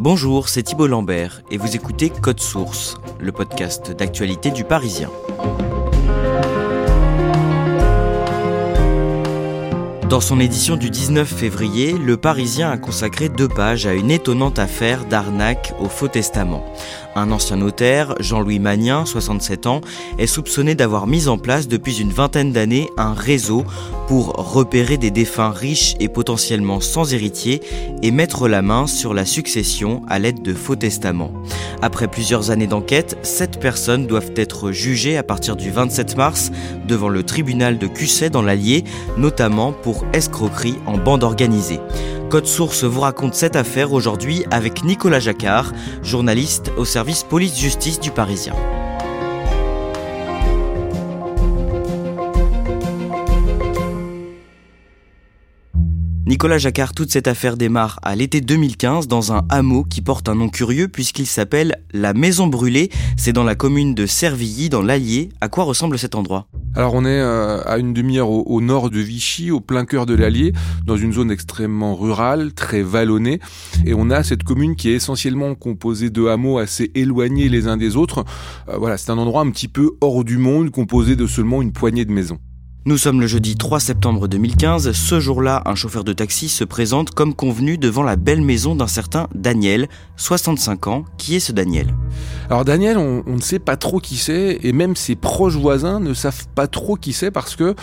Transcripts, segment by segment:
Bonjour, c'est Thibault Lambert et vous écoutez Code Source, le podcast d'actualité du Parisien. Dans son édition du 19 février, Le Parisien a consacré deux pages à une étonnante affaire d'arnaque au faux testament. Un ancien notaire, Jean-Louis Magnin, 67 ans, est soupçonné d'avoir mis en place depuis une vingtaine d'années un réseau pour repérer des défunts riches et potentiellement sans héritiers et mettre la main sur la succession à l'aide de faux testaments. Après plusieurs années d'enquête, sept personnes doivent être jugées à partir du 27 mars devant le tribunal de Cusset dans l'Allier, notamment pour escroquerie en bande organisée. Code Source vous raconte cette affaire aujourd'hui avec Nicolas Jacquard, journaliste au service police-justice du Parisien. Nicolas Jacquard, toute cette affaire démarre à l'été 2015 dans un hameau qui porte un nom curieux puisqu'il s'appelle la Maison Brûlée. C'est dans la commune de Servilly, dans l'Allier. À quoi ressemble cet endroit? Alors on est euh, à une demi-heure au, nord de Vichy, au plein cœur de l'Allier, dans une zone extrêmement rurale, très vallonnée, et on a cette commune qui est essentiellement composée de hameaux assez éloignés les uns des autres. Euh, voilà, c'est un endroit un petit peu hors du monde, composé de seulement une poignée de maisons. Nous sommes le jeudi 3 septembre 2015. Ce jour-là, un chauffeur de taxi se présente comme convenu devant la belle maison d'un certain Daniel, 65 ans. Qui est ce Daniel? Alors Daniel, on, ne sait pas trop qui c'est et même ses proches voisins ne savent pas trop qui c'est parce que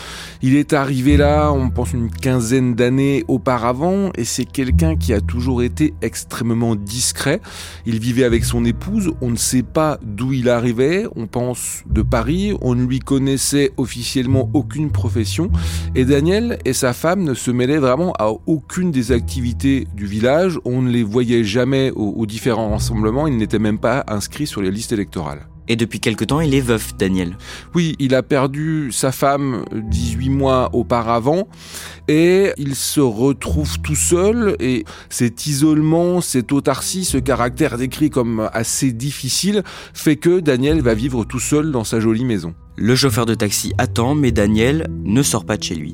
il est arrivé là, on pense une quinzaine d'années auparavant et c'est quelqu'un qui a toujours été extrêmement discret. Il vivait avec son épouse, on ne sait pas d'où il arrivait, on pense de Paris, on ne lui connaissait officiellement aucune profession. Et Daniel et sa femme ne se mêlaient vraiment à aucune des activités du village. On ne les voyait jamais aux, différents rassemblements. Ils n'étaient même pas inscrits sur les listes électorales. Et depuis quelque temps, il est veuf, Daniel. Oui, il a perdu sa femme 18 mois auparavant et il se retrouve tout seul et cet isolement, cette autarcie, ce caractère décrit comme assez difficile fait que Daniel va vivre tout seul dans sa jolie maison. Le chauffeur de taxi attend, mais Daniel ne sort pas de chez lui.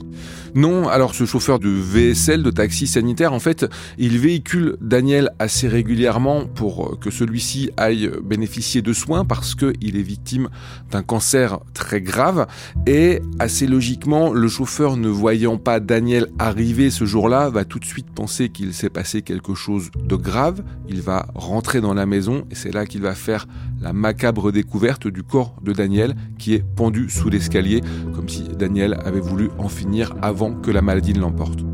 Non, alors ce chauffeur de VSL, de taxi sanitaire, en fait, il véhicule Daniel assez régulièrement pour que celui-ci aille bénéficier de soins parce qu'il est victime d'un cancer très grave. Et assez logiquement, le chauffeur, ne voyant pas Daniel arriver ce jour-là, va tout de suite penser qu'il s'est passé quelque chose de grave. Il va rentrer dans la maison et c'est là qu'il va faire la macabre découverte du corps de Daniel qui est pendu sous l'escalier, comme si Daniel avait voulu en finir avant que la maladie ne l'emporte.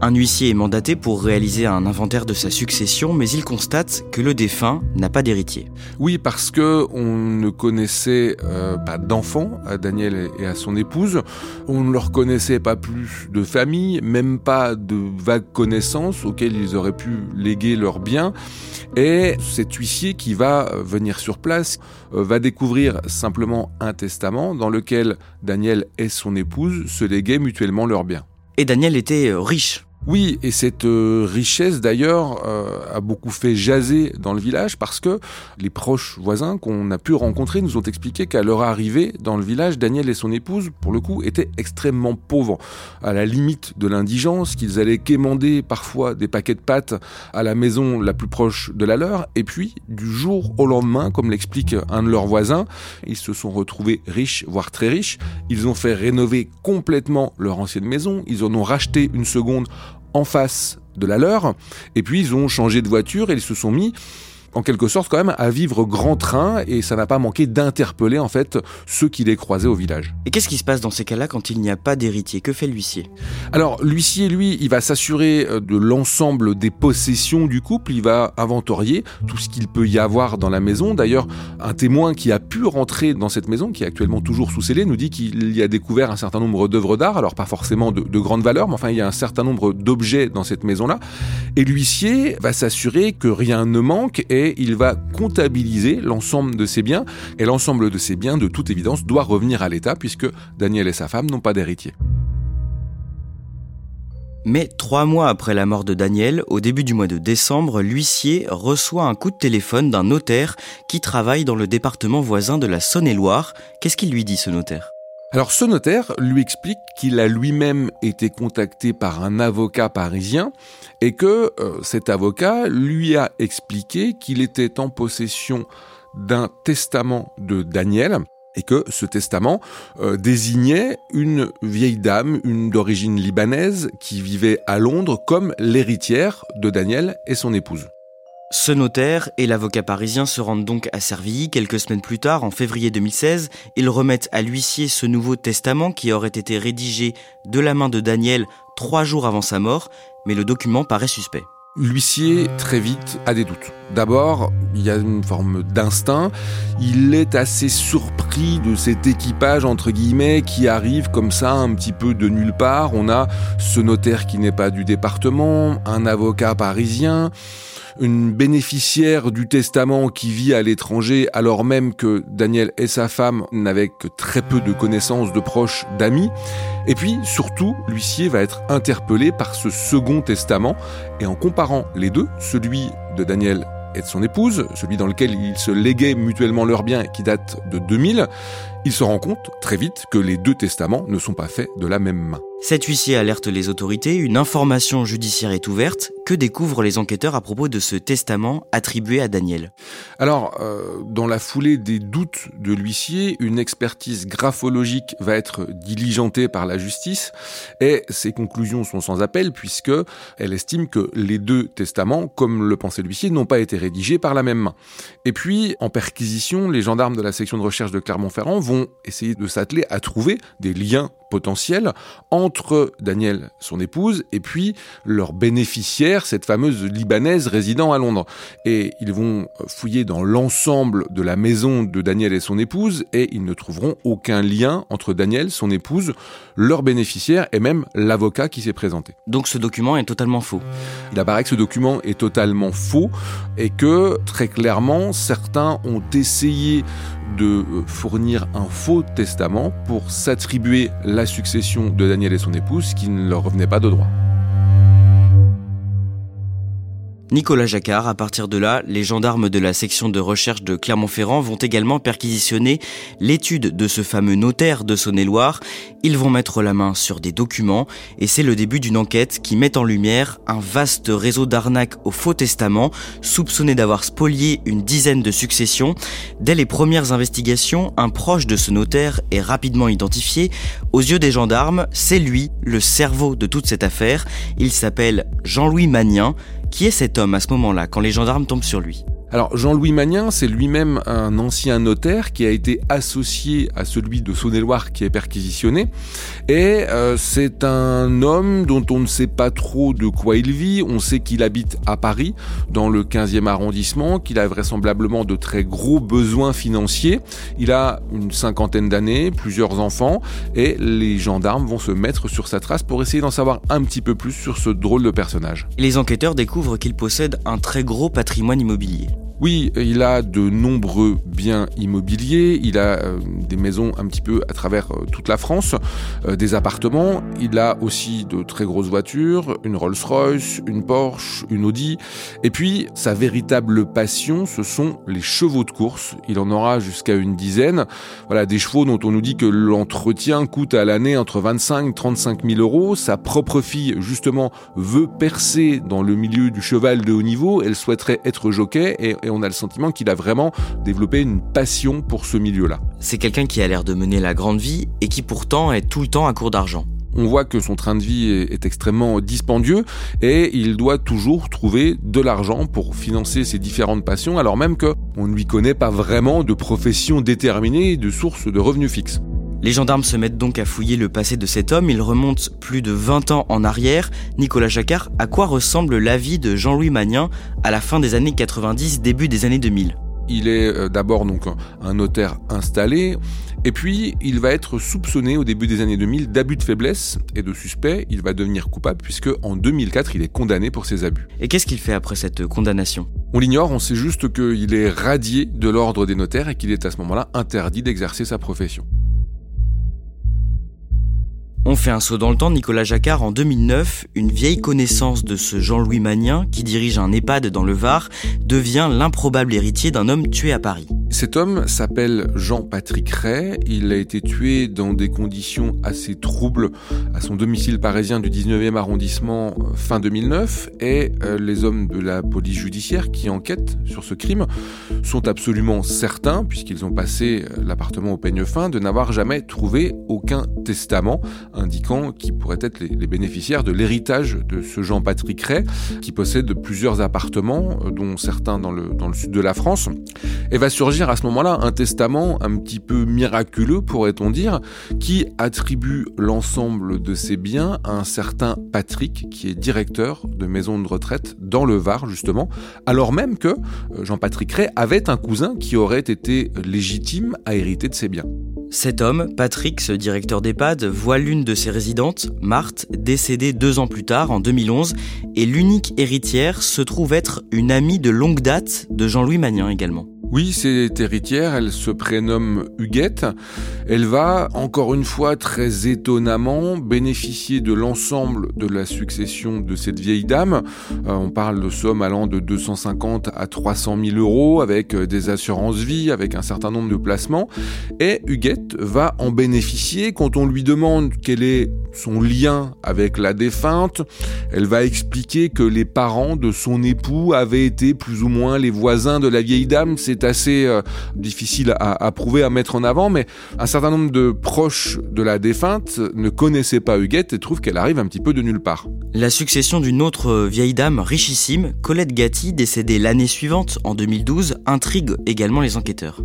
Un huissier est mandaté pour réaliser un inventaire de sa succession, mais il constate que le défunt n'a pas d'héritier. Oui, parce que on ne connaissait euh, pas d'enfants à Daniel et à son épouse. On ne leur connaissait pas plus de famille, même pas de vagues connaissances auxquelles ils auraient pu léguer leurs biens. Et cet huissier qui va euh, venir sur place euh, va découvrir simplement un testament dans lequel Daniel et son épouse se léguaient mutuellement leurs biens. Et Daniel était riche. Oui, et cette euh, richesse d'ailleurs euh, a beaucoup fait jaser dans le village parce que les proches voisins qu'on a pu rencontrer nous ont expliqué qu'à leur arrivée dans le village, Daniel et son épouse, pour le coup, étaient extrêmement pauvres, à la limite de l'indigence, qu'ils allaient quémander parfois des paquets de pâtes à la maison la plus proche de la leur, et puis du jour au lendemain, comme l'explique un de leurs voisins, ils se sont retrouvés riches, voire très riches, ils ont fait rénover complètement leur ancienne maison, ils en ont racheté une seconde en face de la leur. Et puis ils ont changé de voiture et ils se sont mis en quelque sorte quand même à vivre grand train et ça n'a pas manqué d'interpeller en fait ceux qui les croisaient au village. Et qu'est-ce qui se passe dans ces cas-là quand il n'y a pas d'héritier? Que fait l'huissier? Alors l'huissier lui, il va s'assurer euh, de l'ensemble des possessions du couple, il va inventorier tout ce qu'il peut y avoir dans la maison. D'ailleurs, un témoin qui a pu rentrer dans cette maison qui est actuellement toujours sous scellé nous dit qu'il y a découvert un certain nombre d'œuvres d'art, alors pas forcément de, de grande valeur, mais enfin il y a un certain nombre d'objets dans cette maison-là et l'huissier va s'assurer que rien ne manque et il va comptabiliser l'ensemble de ses biens. Et l'ensemble de ses biens, de toute évidence, doit revenir à l'État puisque Daniel et sa femme n'ont pas d'héritier. Mais trois mois après la mort de Daniel, au début du mois de décembre, l'huissier reçoit un coup de téléphone d'un notaire qui travaille dans le département voisin de la Saône-et-Loire. Qu'est-ce qu'il lui dit ce notaire? Alors ce notaire lui explique qu'il a lui-même été contacté par un avocat parisien et que euh, cet avocat lui a expliqué qu'il était en possession d'un testament de Daniel et que ce testament euh, désignait une vieille dame, une d'origine libanaise, qui vivait à Londres comme l'héritière de Daniel et son épouse. Ce notaire et l'avocat parisien se rendent donc à Servilly quelques semaines plus tard, en février 2016. Ils remettent à l'huissier ce nouveau testament qui aurait été rédigé de la main de Daniel trois jours avant sa mort, mais le document paraît suspect. L'huissier, très vite, a des doutes. D'abord, il y a une forme d'instinct. Il est assez surpris de cet équipage, entre guillemets, qui arrive comme ça, un petit peu de nulle part. On a ce notaire qui n'est pas du département, un avocat parisien une bénéficiaire du testament qui vit à l'étranger alors même que Daniel et sa femme n'avaient que très peu de connaissances, de proches, d'amis. Et puis, surtout, l'huissier va être interpellé par ce second testament et en comparant les deux, celui de Daniel et de son épouse, celui dans lequel ils se léguaient mutuellement leurs biens qui date de 2000, il se rend compte très vite que les deux testaments ne sont pas faits de la même main. Cet huissier alerte les autorités, une information judiciaire est ouverte. Que découvrent les enquêteurs à propos de ce testament attribué à Daniel? Alors, euh, dans la foulée des doutes de l'huissier, une expertise graphologique va être diligentée par la justice et ses conclusions sont sans appel puisque elle estime que les deux testaments, comme le pensait l'huissier, n'ont pas été rédigés par la même main. Et puis, en perquisition, les gendarmes de la section de recherche de Clermont-Ferrand vont essayer de s'atteler à trouver des liens potentiels entre Daniel, son épouse, et puis leur bénéficiaire, cette fameuse Libanaise résidant à Londres. Et ils vont fouiller dans l'ensemble de la maison de Daniel et son épouse, et ils ne trouveront aucun lien entre Daniel, son épouse, leur bénéficiaire et même l'avocat qui s'est présenté. Donc ce document est totalement faux. Il apparaît que ce document est totalement faux et que très clairement certains ont essayé de fournir un faux testament pour s'attribuer la succession de Daniel et son épouse qui ne leur revenait pas de droit. Nicolas Jacquard. À partir de là, les gendarmes de la section de recherche de Clermont-Ferrand vont également perquisitionner l'étude de ce fameux notaire de Saône-et-Loire. Ils vont mettre la main sur des documents et c'est le début d'une enquête qui met en lumière un vaste réseau d'arnaques au faux testament, soupçonné d'avoir spolié une dizaine de successions. Dès les premières investigations, un proche de ce notaire est rapidement identifié. Aux yeux des gendarmes, c'est lui, le cerveau de toute cette affaire. Il s'appelle Jean-Louis Magnin. Qui est cet homme à ce moment-là, quand les gendarmes tombent sur lui? Alors Jean-Louis Magnin, c'est lui-même un ancien notaire qui a été associé à celui de Saône-et-Loire qui est perquisitionné. Et euh, c'est un homme dont on ne sait pas trop de quoi il vit. On sait qu'il habite à Paris, dans le 15e arrondissement, qu'il a vraisemblablement de très gros besoins financiers. Il a une cinquantaine d'années, plusieurs enfants, et les gendarmes vont se mettre sur sa trace pour essayer d'en savoir un petit peu plus sur ce drôle de personnage. Les enquêteurs découvrent qu'il possède un très gros patrimoine immobilier. Oui, il a de nombreux biens immobiliers, il a euh, des maisons un petit peu à travers euh, toute la France, euh, des appartements, il a aussi de très grosses voitures, une Rolls-Royce, une Porsche, une Audi, et puis sa véritable passion, ce sont les chevaux de course, il en aura jusqu'à une dizaine, voilà, des chevaux dont on nous dit que l'entretien coûte à l'année entre 25 et 35 000 euros, sa propre fille justement veut percer dans le milieu du cheval de haut niveau, elle souhaiterait être jockey, on a le sentiment qu'il a vraiment développé une passion pour ce milieu-là. C'est quelqu'un qui a l'air de mener la grande vie et qui pourtant est tout le temps à court d'argent. On voit que son train de vie est, extrêmement dispendieux et il doit toujours trouver de l'argent pour financer ses différentes passions alors même qu'on ne lui connaît pas vraiment de profession déterminée et de source de revenus fixes. Les gendarmes se mettent donc à fouiller le passé de cet homme, ils remontent plus de 20 ans en arrière. Nicolas Jacquard, à quoi ressemble la vie de Jean-Louis Magnin à la fin des années 90, début des années 2000 il est euh, d'abord donc un notaire installé, et puis il va être soupçonné au début des années 2000 d'abus de faiblesse et de suspect. Il va devenir coupable puisque en 2004 il est condamné pour ses abus. Et qu'est-ce qu'il fait après cette condamnation? On l'ignore, on sait juste qu'il est radié de l'ordre des notaires et qu'il est à ce moment-là interdit d'exercer sa profession. On fait un saut dans le temps, Nicolas Jacquard, en 2009, une vieille connaissance de ce Jean-Louis Magnin, qui dirige un EHPAD dans le Var, devient l'improbable héritier d'un homme tué à Paris. Cet homme s'appelle Jean-Patrick Ray. Il a été tué dans des conditions assez troubles à son domicile parisien du 19e arrondissement euh, fin 2009. Et euh, les hommes de la police judiciaire qui enquêtent sur ce crime sont absolument certains, puisqu'ils ont passé euh, l'appartement au peigne fin, de n'avoir jamais trouvé aucun testament indiquant qui pourraient être les, bénéficiaires de l'héritage de ce Jean-Patrick Ray, qui possède plusieurs appartements, dont certains dans le, dans le sud de la France, et va surgir à ce moment-là un testament un petit peu miraculeux, pourrait-on dire, qui attribue l'ensemble de ses biens à un certain Patrick, qui est directeur de maison de retraite dans le Var, justement, alors même que euh, Jean-Patrick Ray avait un cousin qui aurait été légitime à hériter de ses biens. Cet homme, Patrick, ce directeur d'EHPAD, voit l'une de ses résidentes, Marthe, décédée deux ans plus tard, en 2011, et l'unique héritière se trouve être une amie de longue date de Jean-Louis Magnin également. Oui, c'est héritière, elle se prénomme Huguette. Elle va, encore une fois, très étonnamment, bénéficier de l'ensemble de la succession de cette vieille dame. Euh, on parle de sommes allant de 250 à 300 000 euros, avec euh, des assurances vie, avec un certain nombre de placements. Et Huguette va en bénéficier quand on lui demande quel est son lien avec la défunte. Elle va expliquer que les parents de son époux avaient été plus ou moins les voisins de la vieille dame assez euh, difficile à, prouver, à mettre en avant, mais un certain nombre de proches de la défunte ne connaissaient pas Huguette et trouvent qu'elle arrive un petit peu de nulle part. La succession d'une autre euh, vieille dame richissime, Colette Gatti, décédée l'année suivante, en 2012, intrigue également les enquêteurs.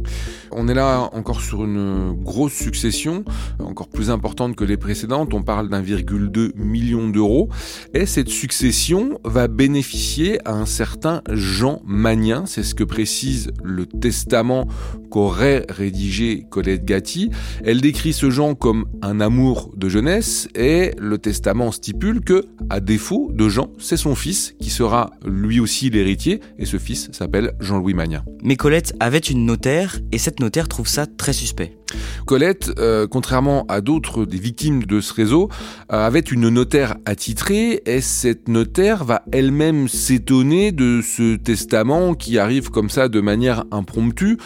On est là encore sur une grosse succession, encore plus importante que les précédentes, on parle d'1,2 million d'euros, et cette succession va bénéficier à un certain Jean Magnin, c'est ce que précise le testament qu'aurait rédigé Colette Gatti. Elle décrit ce Jean comme un amour de jeunesse et le testament stipule que, à défaut de Jean, c'est son fils qui sera lui aussi l'héritier et ce fils s'appelle Jean-Louis Magnin. Mais Colette avait une notaire et cette notaire trouve ça très suspect. Colette, euh, contrairement à d'autres des victimes de ce réseau, euh, avait une notaire attitrée et cette notaire va elle-même s'étonner de ce testament qui arrive comme ça de manière impromptue?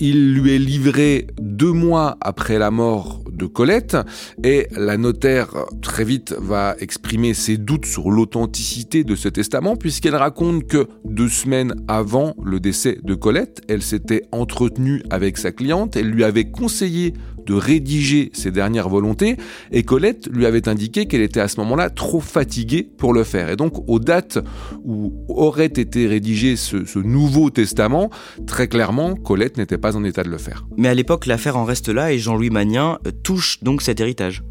Il lui est livré deux mois après la mort de Colette. Et la notaire très vite va exprimer ses doutes sur l'authenticité de ce testament puisqu'elle raconte que deux semaines avant le décès de Colette, elle s'était entretenue avec sa cliente, elle lui avait conseillé de rédiger ses dernières volontés et Colette lui avait indiqué qu'elle était à ce moment-là trop fatiguée pour le faire. Et donc aux dates où aurait été rédigé ce, nouveau testament, très clairement, Colette n'était pas en état de le faire. Mais à l'époque, l'affaire en reste là et Jean-Louis Magnin touche donc cet héritage.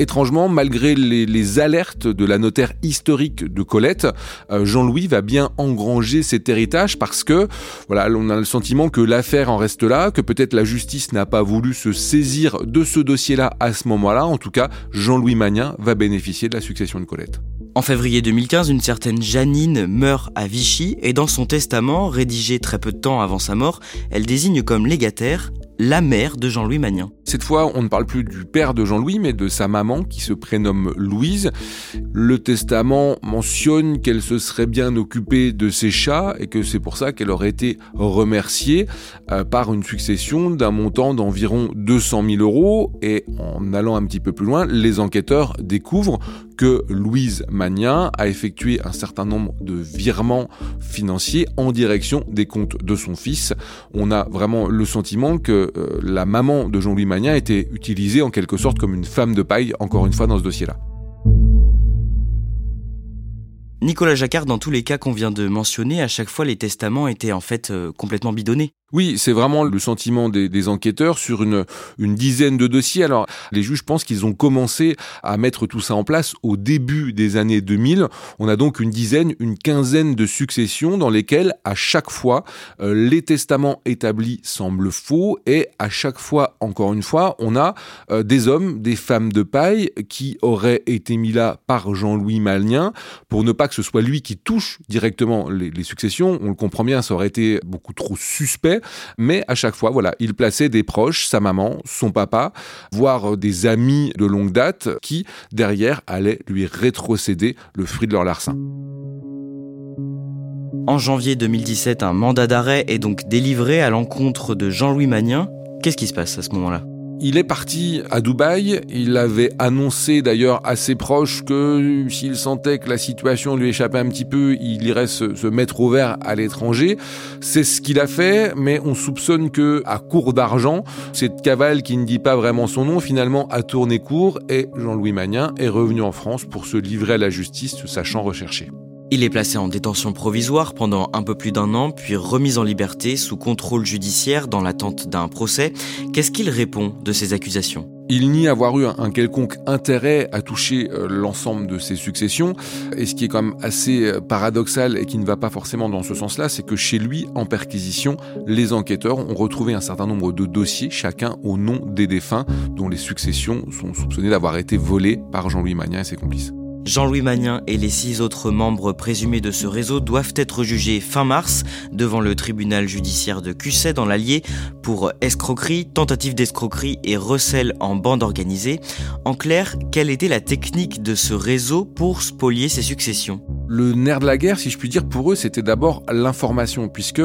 Étrangement, malgré les, alertes de la notaire historique de Colette, euh, Jean-Louis va bien engranger cet héritage parce que, voilà, on a le sentiment que l'affaire en reste là, que peut-être la justice n'a pas voulu se saisir de ce dossier-là à ce moment-là. En tout cas, Jean-Louis Magnin va bénéficier de la succession de Colette. En février 2015, une certaine Janine meurt à Vichy et dans son testament, rédigé très peu de temps avant sa mort, elle désigne comme légataire la mère de Jean-Louis Magnin. Cette fois, on ne parle plus du père de Jean-Louis, mais de sa maman qui se prénomme Louise. Le testament mentionne qu'elle se serait bien occupée de ses chats et que c'est pour ça qu'elle aurait été remerciée euh, par une succession d'un montant d'environ 200 000 euros. Et en allant un petit peu plus loin, les enquêteurs découvrent que Louise Magnin a effectué un certain nombre de virements financiers en direction des comptes de son fils. On a vraiment le sentiment que euh, la maman de Jean-Louis Magnin était utilisée en quelque sorte comme une femme de paille, encore une fois, dans ce dossier-là. Nicolas Jacquard, dans tous les cas qu'on vient de mentionner, à chaque fois les testaments étaient en fait euh, complètement bidonnés. Oui, c'est vraiment le sentiment des, enquêteurs sur une, dizaine de dossiers. Alors, les juges pensent qu'ils ont commencé à mettre tout ça en place au début des années 2000. On a donc une dizaine, une quinzaine de successions dans lesquelles, à chaque fois, euh, les testaments établis semblent faux et à chaque fois, encore une fois, on a euh, des hommes, des femmes de paille qui auraient été mis là par Jean-Louis Malnien pour ne pas que ce soit lui qui touche directement les successions. On le comprend bien, ça aurait été beaucoup trop suspect mais à chaque fois, voilà, il plaçait des proches, sa maman, son papa, voire des amis de longue date qui, derrière, allaient lui rétrocéder le fruit de leur larcin. En janvier 2017, un mandat d'arrêt est donc délivré à l'encontre de Jean-Louis Magnin. Qu'est-ce qui se passe à ce moment-là? Il est parti à Dubaï. Il avait annoncé d'ailleurs à ses proches que s'il sentait que la situation lui échappait un petit peu, il irait se, mettre au vert à l'étranger. C'est ce qu'il a fait, mais on soupçonne que, à court d'argent, cette cavale qui ne dit pas vraiment son nom, finalement a tourné court et Jean-Louis Magnin est revenu en France pour se livrer à la justice, sachant recherché. Il est placé en détention provisoire pendant un peu plus d'un an, puis remis en liberté sous contrôle judiciaire dans l'attente d'un procès. Qu'est-ce qu'il répond de ces accusations? Il nie avoir eu un quelconque intérêt à toucher euh, l'ensemble de ses successions. Et ce qui est quand même assez euh, paradoxal et qui ne va pas forcément dans ce sens-là, c'est que chez lui, en perquisition, les enquêteurs ont retrouvé un certain nombre de dossiers, chacun au nom des défunts, dont les successions sont soupçonnées d'avoir été volées par Jean-Louis Magnin et ses complices. Jean-Louis Magnin et les six autres membres présumés de ce réseau doivent être jugés fin mars devant le tribunal judiciaire de Cusset dans l'Allier pour escroquerie, tentative d'escroquerie et recel en bande organisée. En clair, quelle était la technique de ce réseau pour spolier ses successions? Le nerf de la guerre, si je puis dire, pour eux, c'était d'abord l'information, puisque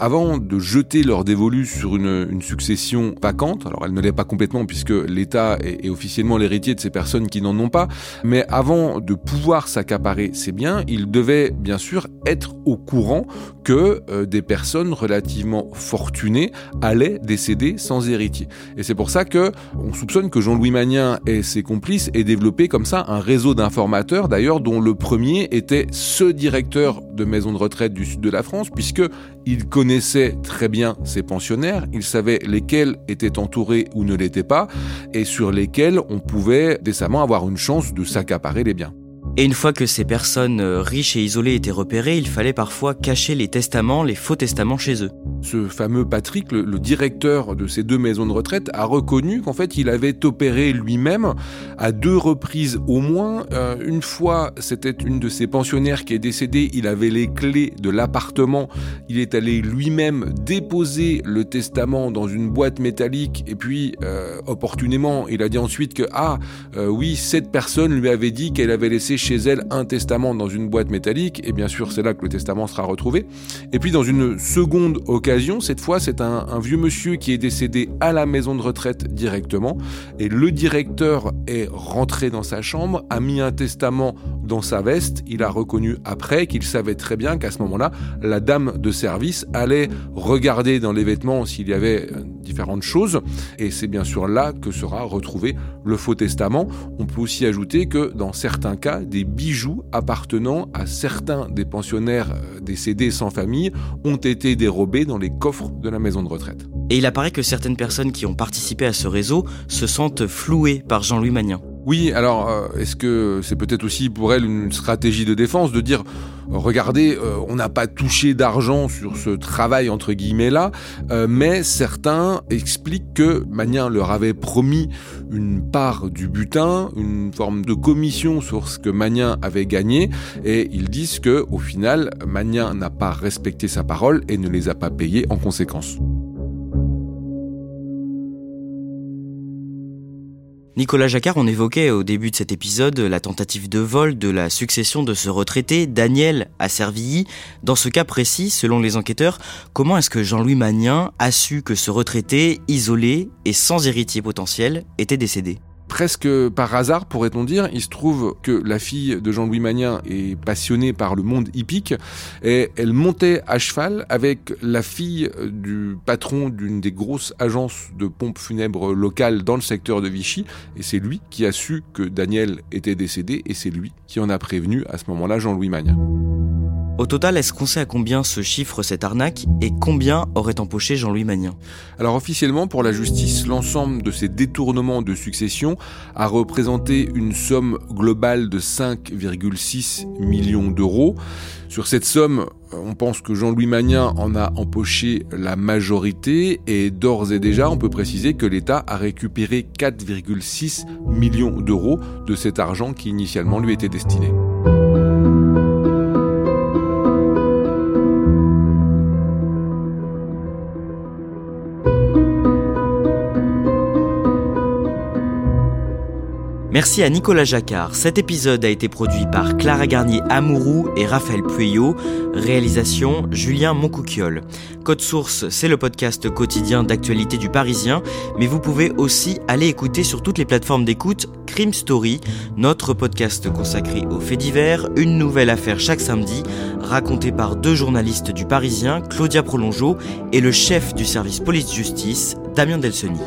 avant de jeter leur dévolu sur une, succession vacante, alors elle ne l'est pas complètement puisque l'État est, officiellement l'héritier de ces personnes qui n'en ont pas, mais avant de pouvoir s'accaparer ces biens, ils devaient bien sûr être au courant que euh, des personnes relativement fortunées allaient décéder sans héritier. Et c'est pour ça que on soupçonne que Jean-Louis Magnin et ses complices aient développé comme ça un réseau d'informateurs, d'ailleurs dont le premier était ce directeur de maison de retraite du sud de la France, puisque il connaissait très bien ses pensionnaires, il savait lesquels étaient entourés ou ne l'étaient pas, et sur lesquels on pouvait décemment avoir une chance de s'accaparer les biens. Et une fois que ces personnes euh, riches et isolées étaient repérées, il fallait parfois cacher les testaments, les faux testaments chez eux. Ce fameux Patrick, le, directeur de ces deux maisons de retraite, a reconnu qu'en fait il avait opéré lui-même à deux reprises au moins. Euh, une fois, c'était une de ses pensionnaires qui est décédée, il avait les clés de l'appartement, il est allé lui-même déposer le testament dans une boîte métallique et puis euh, opportunément il a dit ensuite que ah oui cette personne lui avait dit qu'elle avait laissé chez elle un testament dans une boîte métallique, et bien sûr c'est là que le testament sera retrouvé. Et puis dans une seconde occasion, cette fois c'est un, vieux monsieur qui est décédé à la maison de retraite directement, et le directeur est rentré dans sa chambre, a mis un testament dans sa veste, il a reconnu après qu'il savait très bien qu'à ce moment-là, la dame de service allait regarder dans les vêtements s'il y avait euh, différentes choses, et c'est bien sûr là que sera retrouvé le faux testament. On peut aussi ajouter que dans certains cas, des bijoux appartenant à certains des pensionnaires euh, décédés sans famille ont été dérobés dans les coffres de la maison de retraite. Et il apparaît que certaines personnes qui ont participé à ce réseau se sentent flouées par Jean-Louis Magnin. Oui, alors euh, est-ce que c'est peut-être aussi pour elle une stratégie de défense de dire regardez, euh, on n'a pas touché d'argent sur ce travail entre guillemets là, euh, mais certains expliquent que Magnin leur avait promis une part du butin, une forme de commission sur ce que Magnin avait gagné, et ils disent que au final Magnin n'a pas respecté sa parole et ne les a pas payés en conséquence. Nicolas Jacquard, on évoquait au début de cet épisode la tentative de vol de la succession de ce retraité, Daniel à Servilly. Dans ce cas précis, selon les enquêteurs, comment est-ce que Jean-Louis Magnin a su que ce retraité, isolé et sans héritier potentiel, était décédé? Presque par hasard, pourrait-on dire. Il se trouve que la fille de Jean-Louis Magnin est passionnée par le monde hippique et elle montait à cheval avec la fille du patron d'une des grosses agences de pompes funèbres locales dans le secteur de Vichy et c'est lui qui a su que Daniel était décédé et c'est lui qui en a prévenu à ce moment-là Jean-Louis Magnin. Au total, est-ce qu'on sait à combien se chiffre cette arnaque et combien aurait empoché Jean-Louis Magnin? Alors officiellement, pour la justice, l'ensemble de ces détournements de succession a représenté une somme globale de 5,6 millions d'euros. Sur cette somme, on pense que Jean-Louis Magnin en a empoché la majorité et d'ores et déjà, on peut préciser que l'État a récupéré 4,6 millions d'euros de cet argent qui initialement lui était destiné. Merci à Nicolas Jacquard. Cet épisode a été produit par Clara Garnier Amourou et Raphaël Pueyo. Réalisation Julien Moncouquiole. Code Source, c'est le podcast quotidien d'actualité du Parisien, mais vous pouvez aussi aller écouter sur toutes les plateformes d'écoute Crime Story, notre podcast consacré aux faits divers, une nouvelle affaire chaque samedi, racontée par deux journalistes du Parisien, Claudia Prolongeau et le chef du service police-justice, Damien Delseny.